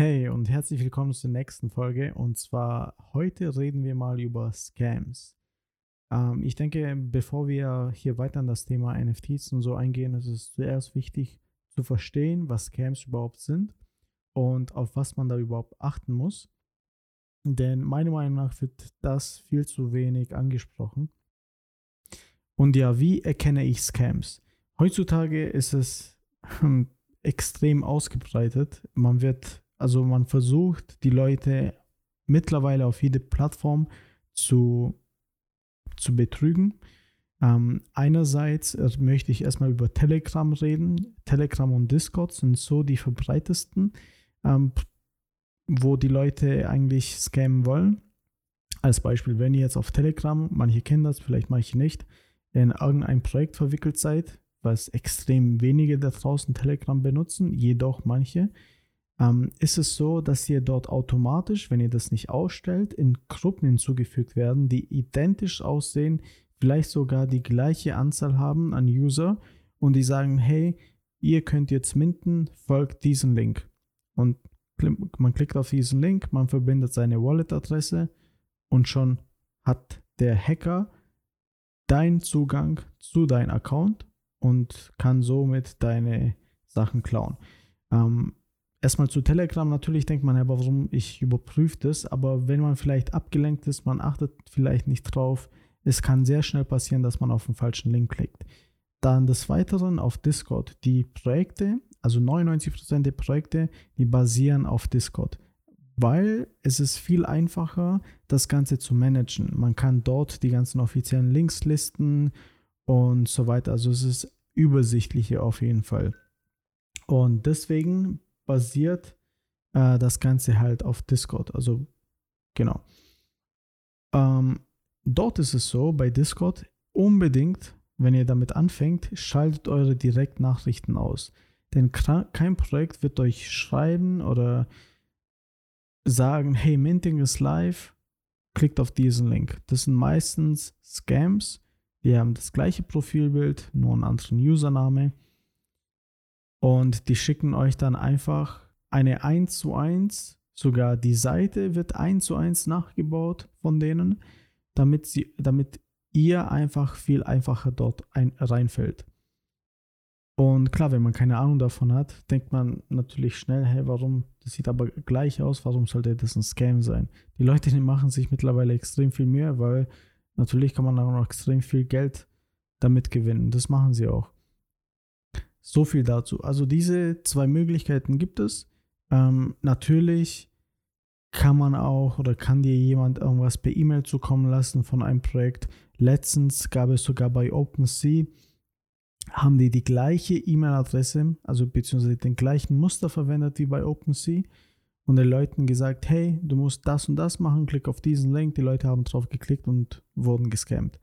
Hey und herzlich willkommen zur nächsten Folge. Und zwar heute reden wir mal über Scams. Ähm, ich denke, bevor wir hier weiter an das Thema NFTs und so eingehen, ist es zuerst wichtig zu verstehen, was Scams überhaupt sind und auf was man da überhaupt achten muss. Denn meiner Meinung nach wird das viel zu wenig angesprochen. Und ja, wie erkenne ich Scams? Heutzutage ist es extrem ausgebreitet. Man wird also man versucht, die Leute mittlerweile auf jede Plattform zu, zu betrügen. Ähm, einerseits möchte ich erstmal über Telegram reden. Telegram und Discord sind so die verbreitesten, ähm, wo die Leute eigentlich scammen wollen. Als Beispiel, wenn ihr jetzt auf Telegram, manche kennen das, vielleicht manche nicht, in irgendein Projekt verwickelt seid, was extrem wenige da draußen Telegram benutzen, jedoch manche, ähm, ist es so, dass ihr dort automatisch, wenn ihr das nicht ausstellt, in Gruppen hinzugefügt werden, die identisch aussehen, vielleicht sogar die gleiche Anzahl haben an User und die sagen, hey, ihr könnt jetzt minten, folgt diesem Link. Und man klickt auf diesen Link, man verbindet seine Wallet-Adresse und schon hat der Hacker deinen Zugang zu deinem Account und kann somit deine Sachen klauen. Ähm, erstmal zu Telegram, natürlich denkt man, ja, warum ich überprüfe das, aber wenn man vielleicht abgelenkt ist, man achtet vielleicht nicht drauf, es kann sehr schnell passieren, dass man auf den falschen Link klickt. Dann des Weiteren auf Discord. Die Projekte, also 99% der Projekte, die basieren auf Discord, weil es ist viel einfacher, das Ganze zu managen. Man kann dort die ganzen offiziellen Links listen und so weiter. Also es ist übersichtlicher auf jeden Fall. Und deswegen basiert äh, das Ganze halt auf Discord. Also genau. Ähm, dort ist es so, bei Discord unbedingt, wenn ihr damit anfängt, schaltet eure Direktnachrichten aus. Denn kein Projekt wird euch schreiben oder sagen, hey, Minting ist live, klickt auf diesen Link. Das sind meistens Scams, die haben das gleiche Profilbild, nur einen anderen Username und die schicken euch dann einfach eine 1 zu 1, sogar die Seite wird 1 zu 1 nachgebaut von denen, damit, sie, damit ihr einfach viel einfacher dort ein, reinfällt. Und klar, wenn man keine Ahnung davon hat, denkt man natürlich schnell, hey, warum, das sieht aber gleich aus, warum sollte das ein Scam sein? Die Leute die machen sich mittlerweile extrem viel Mühe, weil natürlich kann man auch noch extrem viel Geld damit gewinnen. Das machen sie auch. So viel dazu. Also diese zwei Möglichkeiten gibt es. Ähm, natürlich kann man auch oder kann dir jemand irgendwas per E-Mail zukommen lassen von einem Projekt. Letztens gab es sogar bei OpenSea, haben die die gleiche E-Mail-Adresse, also beziehungsweise den gleichen Muster verwendet wie bei OpenSea und den Leuten gesagt, hey, du musst das und das machen, klick auf diesen Link. Die Leute haben drauf geklickt und wurden gescammt.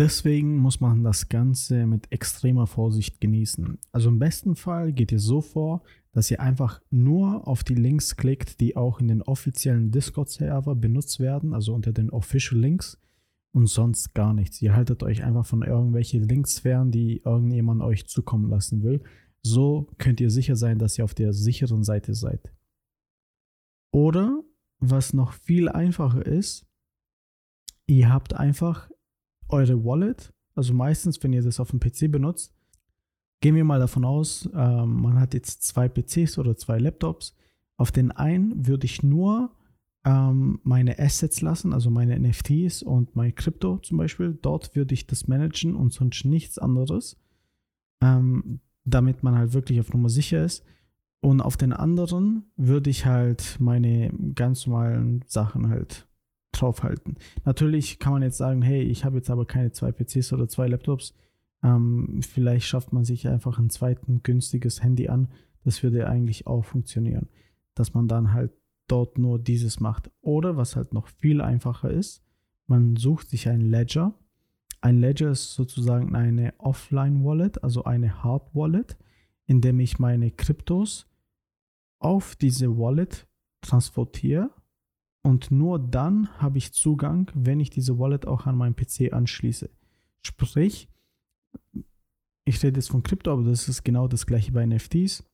Deswegen muss man das Ganze mit extremer Vorsicht genießen. Also im besten Fall geht ihr so vor, dass ihr einfach nur auf die Links klickt, die auch in den offiziellen Discord-Server benutzt werden, also unter den Official Links und sonst gar nichts. Ihr haltet euch einfach von irgendwelchen Links fern, die irgendjemand euch zukommen lassen will. So könnt ihr sicher sein, dass ihr auf der sicheren Seite seid. Oder was noch viel einfacher ist, ihr habt einfach eure Wallet, also meistens, wenn ihr das auf dem PC benutzt, gehen wir mal davon aus, ähm, man hat jetzt zwei PCs oder zwei Laptops. Auf den einen würde ich nur ähm, meine Assets lassen, also meine NFTs und mein Krypto zum Beispiel. Dort würde ich das managen und sonst nichts anderes, ähm, damit man halt wirklich auf Nummer sicher ist. Und auf den anderen würde ich halt meine ganz normalen Sachen halt draufhalten. Natürlich kann man jetzt sagen, hey, ich habe jetzt aber keine zwei PCs oder zwei Laptops. Ähm, vielleicht schafft man sich einfach ein zweites günstiges Handy an. Das würde eigentlich auch funktionieren. Dass man dann halt dort nur dieses macht. Oder was halt noch viel einfacher ist, man sucht sich ein Ledger. Ein Ledger ist sozusagen eine Offline-Wallet, also eine Hard-Wallet, in dem ich meine Kryptos auf diese Wallet transportiere und nur dann habe ich Zugang, wenn ich diese Wallet auch an meinen PC anschließe. Sprich, ich rede jetzt von Krypto, aber das ist genau das gleiche bei NFTs.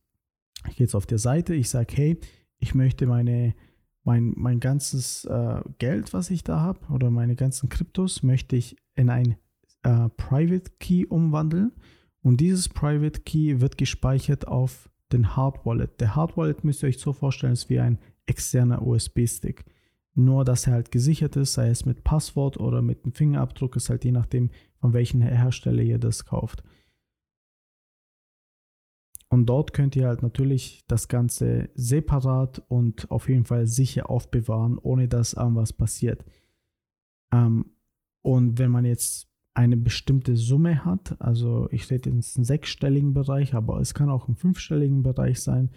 Ich gehe jetzt auf der Seite, ich sage, hey, ich möchte meine, mein, mein ganzes äh, Geld, was ich da habe, oder meine ganzen Kryptos, möchte ich in ein äh, Private Key umwandeln. Und dieses Private Key wird gespeichert auf den Hard Wallet. Der Hard Wallet müsst ihr euch so vorstellen, ist wie ein externer USB-Stick. Nur, dass er halt gesichert ist, sei es mit Passwort oder mit einem Fingerabdruck, ist halt je nachdem, von welchem Hersteller ihr das kauft. Und dort könnt ihr halt natürlich das Ganze separat und auf jeden Fall sicher aufbewahren, ohne dass irgendwas passiert. Ähm, und wenn man jetzt eine bestimmte Summe hat, also ich rede jetzt einen sechsstelligen Bereich, aber es kann auch ein fünfstelligen Bereich sein,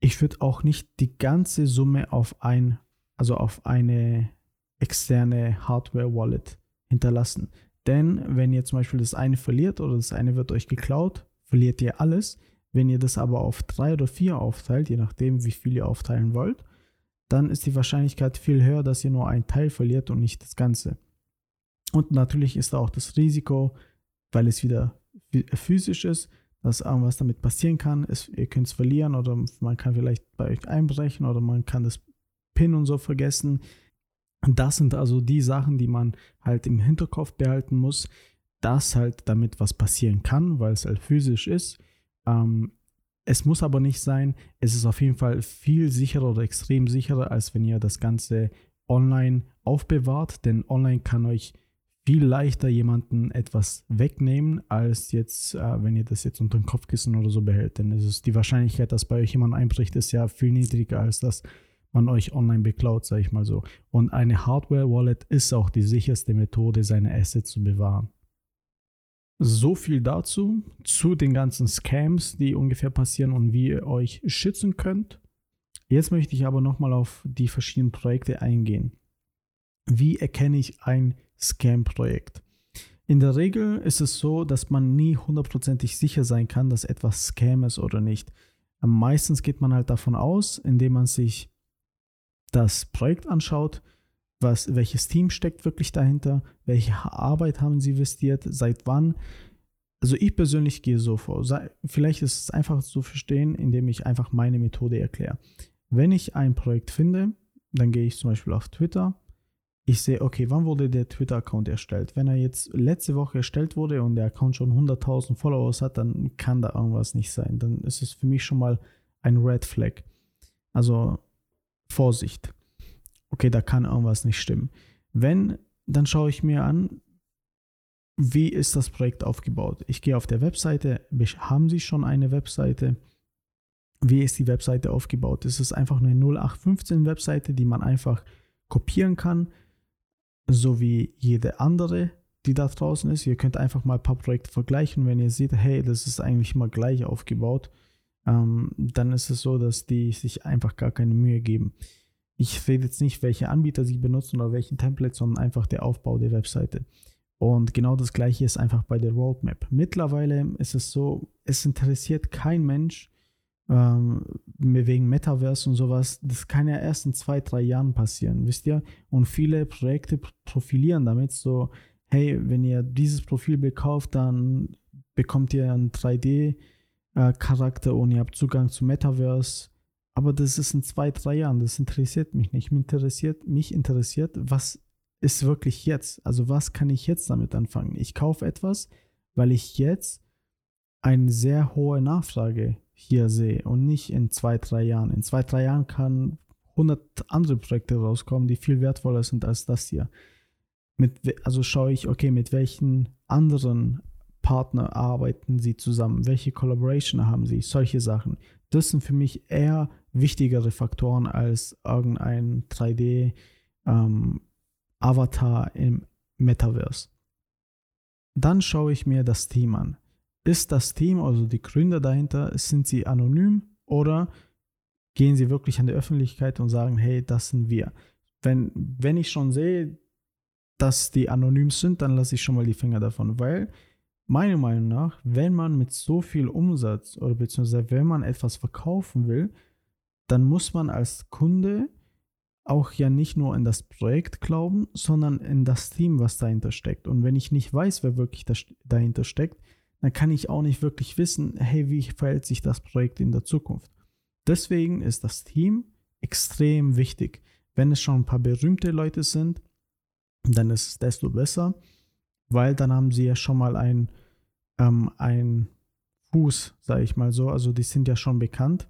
ich würde auch nicht die ganze Summe auf ein, also auf eine externe Hardware-Wallet hinterlassen. Denn wenn ihr zum Beispiel das eine verliert oder das eine wird euch geklaut, verliert ihr alles. Wenn ihr das aber auf drei oder vier aufteilt, je nachdem, wie viel ihr aufteilen wollt, dann ist die Wahrscheinlichkeit viel höher, dass ihr nur einen Teil verliert und nicht das Ganze. Und natürlich ist da auch das Risiko, weil es wieder physisch ist, dass irgendwas damit passieren kann. Es, ihr könnt es verlieren oder man kann vielleicht bei euch einbrechen oder man kann das PIN und so vergessen. Das sind also die Sachen, die man halt im Hinterkopf behalten muss, dass halt damit was passieren kann, weil es halt physisch ist. Ähm, es muss aber nicht sein. Es ist auf jeden Fall viel sicherer oder extrem sicherer, als wenn ihr das Ganze online aufbewahrt, denn online kann euch viel leichter jemanden etwas wegnehmen, als jetzt, äh, wenn ihr das jetzt unter dem Kopfkissen oder so behält. Denn es ist die Wahrscheinlichkeit, dass bei euch jemand einbricht, ist ja viel niedriger, als dass man euch online beklaut, sage ich mal so. Und eine Hardware-Wallet ist auch die sicherste Methode, seine Assets zu bewahren. So viel dazu, zu den ganzen Scams, die ungefähr passieren und wie ihr euch schützen könnt. Jetzt möchte ich aber nochmal auf die verschiedenen Projekte eingehen. Wie erkenne ich ein Scam-Projekt? In der Regel ist es so, dass man nie hundertprozentig sicher sein kann, dass etwas Scam ist oder nicht. Meistens geht man halt davon aus, indem man sich das Projekt anschaut, was, welches Team steckt wirklich dahinter, welche Arbeit haben sie investiert, seit wann. Also ich persönlich gehe so vor. Vielleicht ist es einfach zu verstehen, indem ich einfach meine Methode erkläre. Wenn ich ein Projekt finde, dann gehe ich zum Beispiel auf Twitter. Ich sehe, okay, wann wurde der Twitter-Account erstellt? Wenn er jetzt letzte Woche erstellt wurde und der Account schon 100.000 Followers hat, dann kann da irgendwas nicht sein. Dann ist es für mich schon mal ein Red Flag. Also Vorsicht. Okay, da kann irgendwas nicht stimmen. Wenn, dann schaue ich mir an, wie ist das Projekt aufgebaut. Ich gehe auf der Webseite, haben Sie schon eine Webseite? Wie ist die Webseite aufgebaut? Ist es einfach eine 0815 Webseite, die man einfach kopieren kann, so wie jede andere, die da draußen ist. Ihr könnt einfach mal ein paar Projekte vergleichen. Wenn ihr seht, hey, das ist eigentlich immer gleich aufgebaut, ähm, dann ist es so, dass die sich einfach gar keine Mühe geben. Ich rede jetzt nicht, welche Anbieter sie benutzen oder welchen Template, sondern einfach der Aufbau der Webseite. Und genau das gleiche ist einfach bei der Roadmap. Mittlerweile ist es so, es interessiert kein Mensch, ähm, wegen Metaverse und sowas, das kann ja erst in zwei, drei Jahren passieren, wisst ihr? Und viele Projekte profilieren damit so, hey, wenn ihr dieses Profilbild kauft, dann bekommt ihr einen 3D-Charakter äh, und ihr habt Zugang zu Metaverse. Aber das ist in zwei, drei Jahren, das interessiert mich nicht. Mich interessiert, mich interessiert, was ist wirklich jetzt? Also was kann ich jetzt damit anfangen? Ich kaufe etwas, weil ich jetzt eine sehr hohe Nachfrage hier sehe und nicht in zwei, drei Jahren. In zwei, drei Jahren kann 100 andere Projekte rauskommen, die viel wertvoller sind als das hier. Mit, also schaue ich, okay, mit welchen anderen Partner arbeiten sie zusammen? Welche Collaboration haben sie? Solche Sachen. Das sind für mich eher wichtigere Faktoren als irgendein 3D ähm, im Metaverse. Dann schaue ich mir das Team an ist das Team, also die Gründer dahinter, sind sie anonym oder gehen sie wirklich an die Öffentlichkeit und sagen, hey, das sind wir. Wenn, wenn ich schon sehe, dass die anonym sind, dann lasse ich schon mal die Finger davon, weil meiner Meinung nach, wenn man mit so viel Umsatz oder beziehungsweise wenn man etwas verkaufen will, dann muss man als Kunde auch ja nicht nur in das Projekt glauben, sondern in das Team, was dahinter steckt. Und wenn ich nicht weiß, wer wirklich dahinter steckt, dann kann ich auch nicht wirklich wissen, hey, wie verhält sich das Projekt in der Zukunft. Deswegen ist das Team extrem wichtig. Wenn es schon ein paar berühmte Leute sind, dann ist es desto besser, weil dann haben sie ja schon mal ein, ähm, ein Fuß, sage ich mal so. Also die sind ja schon bekannt.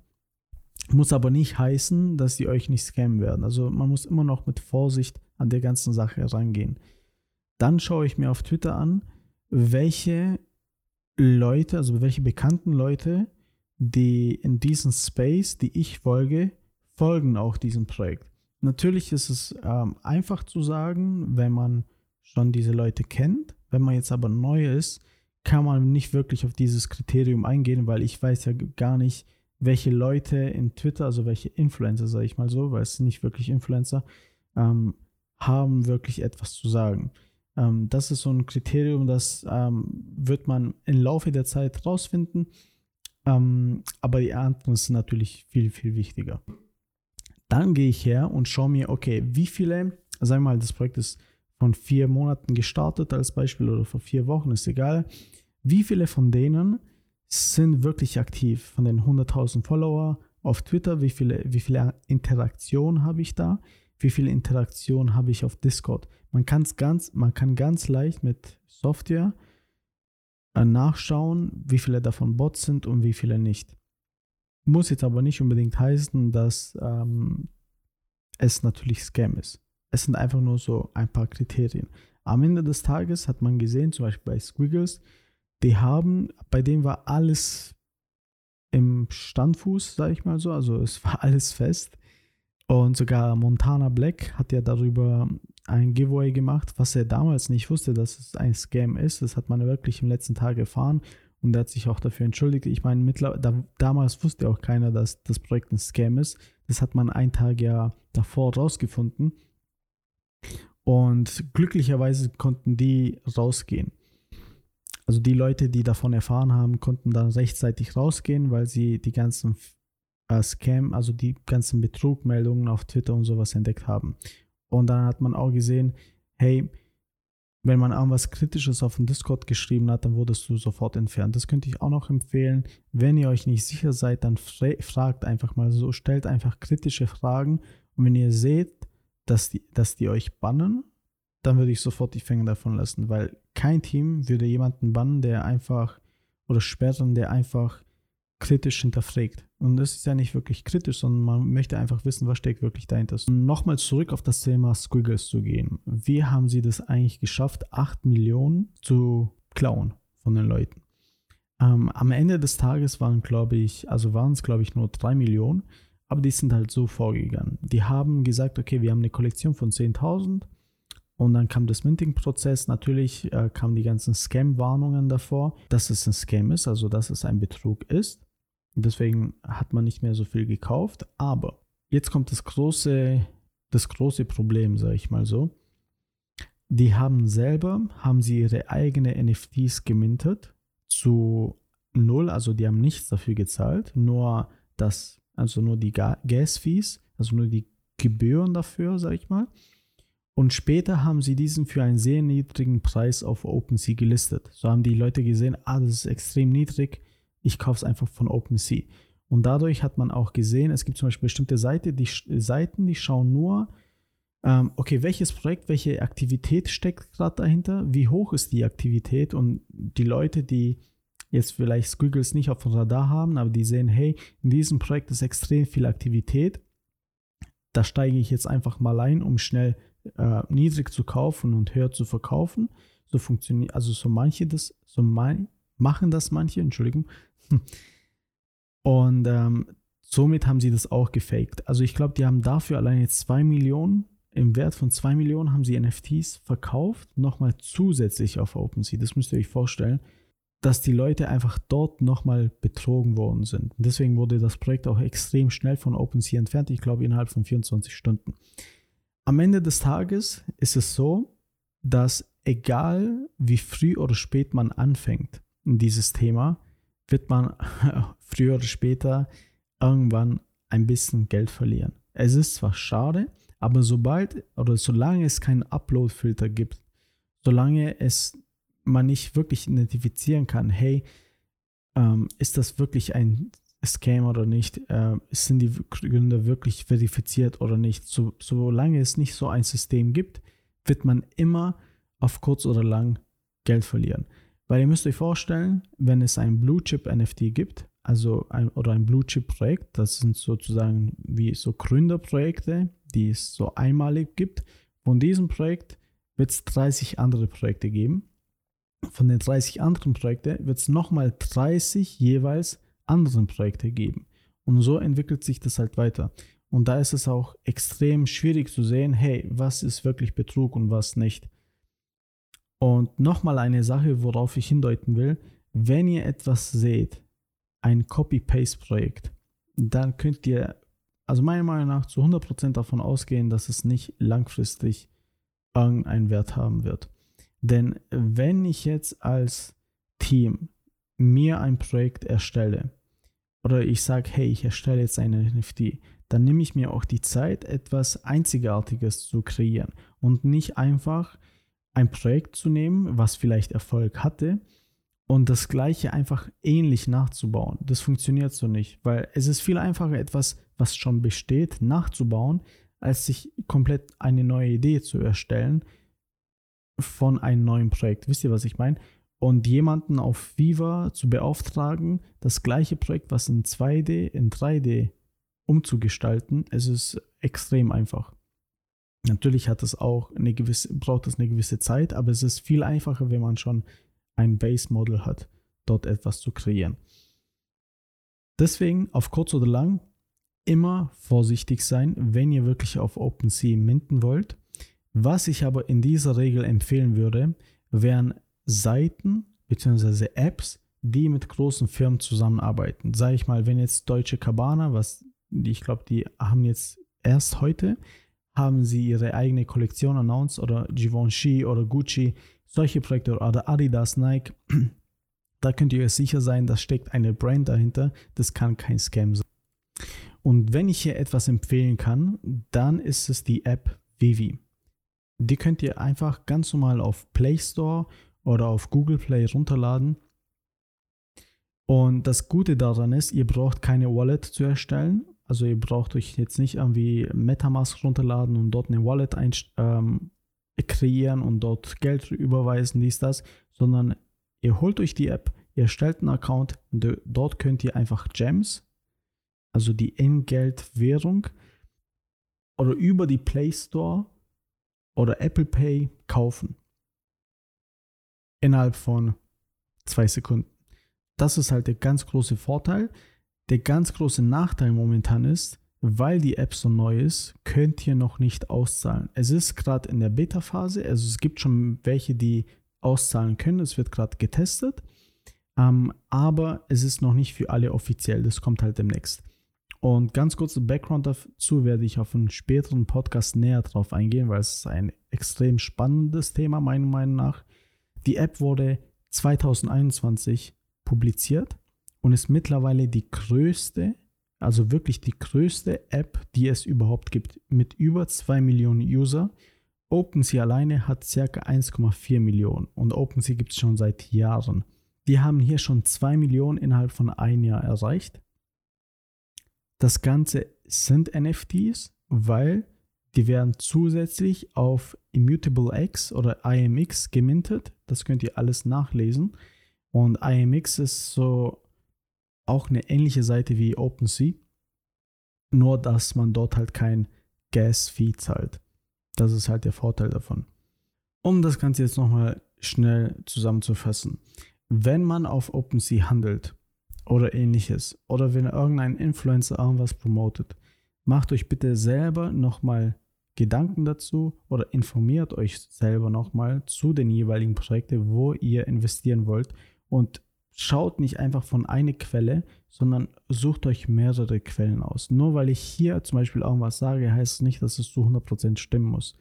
Muss aber nicht heißen, dass die euch nicht scammen werden. Also man muss immer noch mit Vorsicht an der ganzen Sache herangehen. Dann schaue ich mir auf Twitter an, welche Leute, also welche bekannten Leute, die in diesem Space, die ich folge, folgen auch diesem Projekt. Natürlich ist es ähm, einfach zu sagen, wenn man schon diese Leute kennt. Wenn man jetzt aber neu ist, kann man nicht wirklich auf dieses Kriterium eingehen, weil ich weiß ja gar nicht, welche Leute in Twitter, also welche Influencer, sage ich mal so, weil es sind nicht wirklich Influencer, ähm, haben wirklich etwas zu sagen. Ähm, das ist so ein Kriterium, das ähm, wird man im Laufe der Zeit rausfinden. Ähm, aber die anderen sind natürlich viel, viel wichtiger. Dann gehe ich her und schaue mir, okay, wie viele, sagen wir mal, das Projekt ist von vier Monaten gestartet als Beispiel oder vor vier Wochen, ist egal. Wie viele von denen sind wirklich aktiv? Von den 100.000 Follower auf Twitter, wie viele, wie viele Interaktionen habe ich da? Wie viele Interaktionen habe ich auf Discord? Man, kann's ganz, man kann ganz leicht mit Software äh, nachschauen, wie viele davon Bots sind und wie viele nicht. Muss jetzt aber nicht unbedingt heißen, dass ähm, es natürlich Scam ist. Es sind einfach nur so ein paar Kriterien. Am Ende des Tages hat man gesehen, zum Beispiel bei Squiggles, die haben, bei denen war alles im Standfuß, sage ich mal so, also es war alles fest. Und sogar Montana Black hat ja darüber ein Giveaway gemacht, was er damals nicht wusste, dass es ein Scam ist. Das hat man wirklich im letzten Tag erfahren. Und er hat sich auch dafür entschuldigt. Ich meine, da, damals wusste auch keiner, dass das Projekt ein Scam ist. Das hat man einen Tag ja davor rausgefunden. Und glücklicherweise konnten die rausgehen. Also die Leute, die davon erfahren haben, konnten dann rechtzeitig rausgehen, weil sie die ganzen äh, Scam, also die ganzen Betrugmeldungen auf Twitter und sowas entdeckt haben. Und dann hat man auch gesehen, hey, wenn man irgendwas Kritisches auf dem Discord geschrieben hat, dann wurdest du sofort entfernt. Das könnte ich auch noch empfehlen. Wenn ihr euch nicht sicher seid, dann fragt einfach mal so, stellt einfach kritische Fragen. Und wenn ihr seht, dass die, dass die euch bannen, dann würde ich sofort die Finger davon lassen, weil kein Team würde jemanden bannen, der einfach oder sperren, der einfach kritisch hinterfragt. Und das ist ja nicht wirklich kritisch, sondern man möchte einfach wissen, was steckt wirklich dahinter. Nochmal zurück auf das Thema Squiggles zu gehen. Wie haben sie das eigentlich geschafft, 8 Millionen zu klauen von den Leuten? Ähm, am Ende des Tages waren, glaube ich, also waren es, glaube ich, nur 3 Millionen, aber die sind halt so vorgegangen. Die haben gesagt, okay, wir haben eine Kollektion von 10.000 und dann kam das Minting-Prozess. Natürlich äh, kamen die ganzen Scam-Warnungen davor, dass es ein Scam ist, also dass es ein Betrug ist. Deswegen hat man nicht mehr so viel gekauft. Aber jetzt kommt das große, das große Problem, sage ich mal so. Die haben selber, haben sie ihre eigene NFTs gemintet zu null, also die haben nichts dafür gezahlt, nur das, also nur die Gas-Fees, also nur die Gebühren dafür, sage ich mal. Und später haben sie diesen für einen sehr niedrigen Preis auf OpenSea gelistet. So haben die Leute gesehen, ah, das ist extrem niedrig, ich kaufe es einfach von OpenSea. Und dadurch hat man auch gesehen, es gibt zum Beispiel bestimmte Seite, die, Seiten, die schauen nur, ähm, okay, welches Projekt, welche Aktivität steckt gerade dahinter, wie hoch ist die Aktivität und die Leute, die jetzt vielleicht Squiggles nicht auf dem Radar haben, aber die sehen, hey, in diesem Projekt ist extrem viel Aktivität, da steige ich jetzt einfach mal ein, um schnell äh, niedrig zu kaufen und höher zu verkaufen. So funktioniert, also so manche das, so mein, machen das manche, Entschuldigung, und ähm, somit haben sie das auch gefaked. Also ich glaube, die haben dafür alleine 2 Millionen, im Wert von 2 Millionen haben sie NFTs verkauft, nochmal zusätzlich auf OpenSea. Das müsst ihr euch vorstellen, dass die Leute einfach dort nochmal betrogen worden sind. Deswegen wurde das Projekt auch extrem schnell von OpenSea entfernt, ich glaube innerhalb von 24 Stunden. Am Ende des Tages ist es so, dass egal wie früh oder spät man anfängt in dieses Thema, wird man früher oder später irgendwann ein bisschen Geld verlieren. Es ist zwar schade, aber sobald oder solange es keinen Upload-Filter gibt, solange es man nicht wirklich identifizieren kann, hey, ähm, ist das wirklich ein Scam oder nicht? Äh, sind die Gründer wirklich verifiziert oder nicht? So, solange es nicht so ein System gibt, wird man immer auf kurz oder lang Geld verlieren. Weil ihr müsst euch vorstellen, wenn es ein Blue Chip NFT gibt, also ein, oder ein Blue Chip Projekt, das sind sozusagen wie so Gründerprojekte, die es so einmalig gibt. Von diesem Projekt wird es 30 andere Projekte geben. Von den 30 anderen Projekten wird es nochmal 30 jeweils anderen Projekte geben. Und so entwickelt sich das halt weiter. Und da ist es auch extrem schwierig zu sehen, hey, was ist wirklich Betrug und was nicht. Und nochmal eine Sache, worauf ich hindeuten will, wenn ihr etwas seht, ein Copy-Paste-Projekt, dann könnt ihr, also meiner Meinung nach, zu 100% davon ausgehen, dass es nicht langfristig irgendeinen Wert haben wird. Denn wenn ich jetzt als Team mir ein Projekt erstelle oder ich sage, hey, ich erstelle jetzt eine NFT, dann nehme ich mir auch die Zeit, etwas Einzigartiges zu kreieren und nicht einfach ein Projekt zu nehmen, was vielleicht Erfolg hatte und das gleiche einfach ähnlich nachzubauen. Das funktioniert so nicht, weil es ist viel einfacher, etwas, was schon besteht, nachzubauen, als sich komplett eine neue Idee zu erstellen von einem neuen Projekt. Wisst ihr, was ich meine? Und jemanden auf Viva zu beauftragen, das gleiche Projekt, was in 2D, in 3D umzugestalten, es ist extrem einfach. Natürlich hat es auch eine gewisse, braucht es eine gewisse Zeit, aber es ist viel einfacher, wenn man schon ein Base-Model hat, dort etwas zu kreieren. Deswegen auf kurz oder lang immer vorsichtig sein, wenn ihr wirklich auf OpenSea minden wollt. Was ich aber in dieser Regel empfehlen würde, wären Seiten bzw. Apps, die mit großen Firmen zusammenarbeiten. Sage ich mal, wenn jetzt Deutsche Cabana, was ich glaube, die haben jetzt erst heute haben sie ihre eigene Kollektion announced oder Givenchy oder Gucci, solche Projekte oder Adidas, Nike. Da könnt ihr euch sicher sein, da steckt eine Brand dahinter. Das kann kein Scam sein. Und wenn ich hier etwas empfehlen kann, dann ist es die App Vivi. Die könnt ihr einfach ganz normal auf Play Store oder auf Google Play runterladen. Und das Gute daran ist, ihr braucht keine Wallet zu erstellen also ihr braucht euch jetzt nicht irgendwie Metamask runterladen und dort eine Wallet ähm, kreieren und dort Geld überweisen, dies, das, sondern ihr holt euch die App, ihr erstellt einen Account und dort könnt ihr einfach Gems, also die Entgeltwährung, oder über die Play Store oder Apple Pay kaufen. Innerhalb von zwei Sekunden. Das ist halt der ganz große Vorteil. Der ganz große Nachteil momentan ist, weil die App so neu ist, könnt ihr noch nicht auszahlen. Es ist gerade in der Beta-Phase, also es gibt schon welche, die auszahlen können. Es wird gerade getestet, ähm, aber es ist noch nicht für alle offiziell. Das kommt halt demnächst. Und ganz kurzer Background dazu werde ich auf einen späteren Podcast näher drauf eingehen, weil es ist ein extrem spannendes Thema, meiner Meinung nach. Die App wurde 2021 publiziert und ist mittlerweile die größte, also wirklich die größte App, die es überhaupt gibt, mit über 2 Millionen User. OpenSea alleine hat ca. 1,4 Millionen und OpenSea gibt es schon seit Jahren. Die haben hier schon 2 Millionen innerhalb von einem Jahr erreicht. Das Ganze sind NFTs, weil die werden zusätzlich auf Immutable X oder IMX gemintet. Das könnt ihr alles nachlesen. Und IMX ist so auch eine ähnliche Seite wie OpenSea, nur dass man dort halt kein Gas-Fee zahlt. Das ist halt der Vorteil davon. Um das Ganze jetzt nochmal schnell zusammenzufassen. Wenn man auf OpenSea handelt oder ähnliches oder wenn irgendein Influencer irgendwas promotet, macht euch bitte selber nochmal Gedanken dazu oder informiert euch selber nochmal zu den jeweiligen Projekten, wo ihr investieren wollt und schaut nicht einfach von einer Quelle, sondern sucht euch mehrere Quellen aus. Nur weil ich hier zum Beispiel irgendwas sage, heißt es nicht, dass es zu 100% stimmen muss.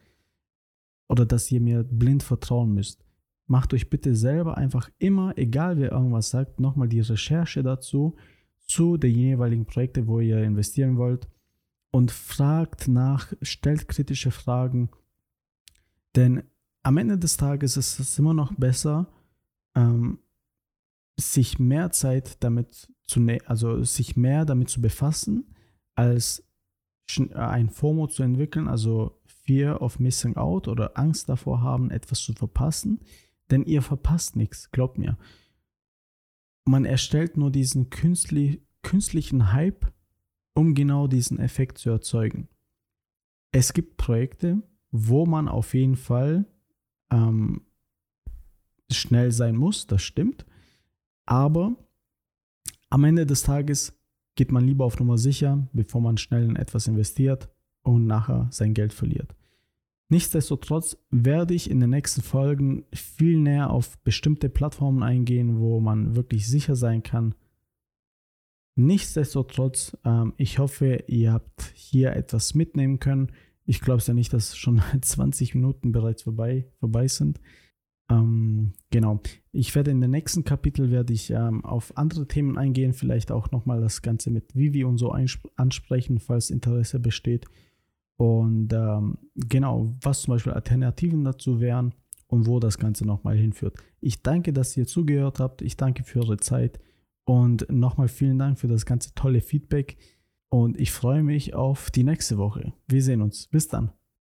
Oder dass ihr mir blind vertrauen müsst. Macht euch bitte selber einfach immer, egal wer irgendwas sagt, nochmal die Recherche dazu, zu den jeweiligen Projekten, wo ihr investieren wollt. Und fragt nach, stellt kritische Fragen. Denn am Ende des Tages ist es immer noch besser, ähm, sich mehr Zeit damit zu also sich mehr damit zu befassen, als ein FOMO zu entwickeln, also Fear of Missing Out oder Angst davor haben, etwas zu verpassen, denn ihr verpasst nichts, glaubt mir. Man erstellt nur diesen künstlich, künstlichen Hype, um genau diesen Effekt zu erzeugen. Es gibt Projekte, wo man auf jeden Fall ähm, schnell sein muss, das stimmt. Aber am Ende des Tages geht man lieber auf Nummer sicher, bevor man schnell in etwas investiert und nachher sein Geld verliert. Nichtsdestotrotz werde ich in den nächsten Folgen viel näher auf bestimmte Plattformen eingehen, wo man wirklich sicher sein kann. Nichtsdestotrotz, ähm, ich hoffe, ihr habt hier etwas mitnehmen können. Ich glaube es ja nicht, dass schon 20 Minuten bereits vorbei, vorbei sind. Ähm, genau. Ich werde in den nächsten Kapitel werde ich ähm, auf andere Themen eingehen, vielleicht auch nochmal das Ganze mit Vivi und so ansprechen, falls Interesse besteht. Und ähm, genau, was zum Beispiel Alternativen dazu wären und wo das Ganze nochmal hinführt. Ich danke, dass ihr zugehört habt. Ich danke für eure Zeit und nochmal vielen Dank für das ganze tolle Feedback. Und ich freue mich auf die nächste Woche. Wir sehen uns. Bis dann.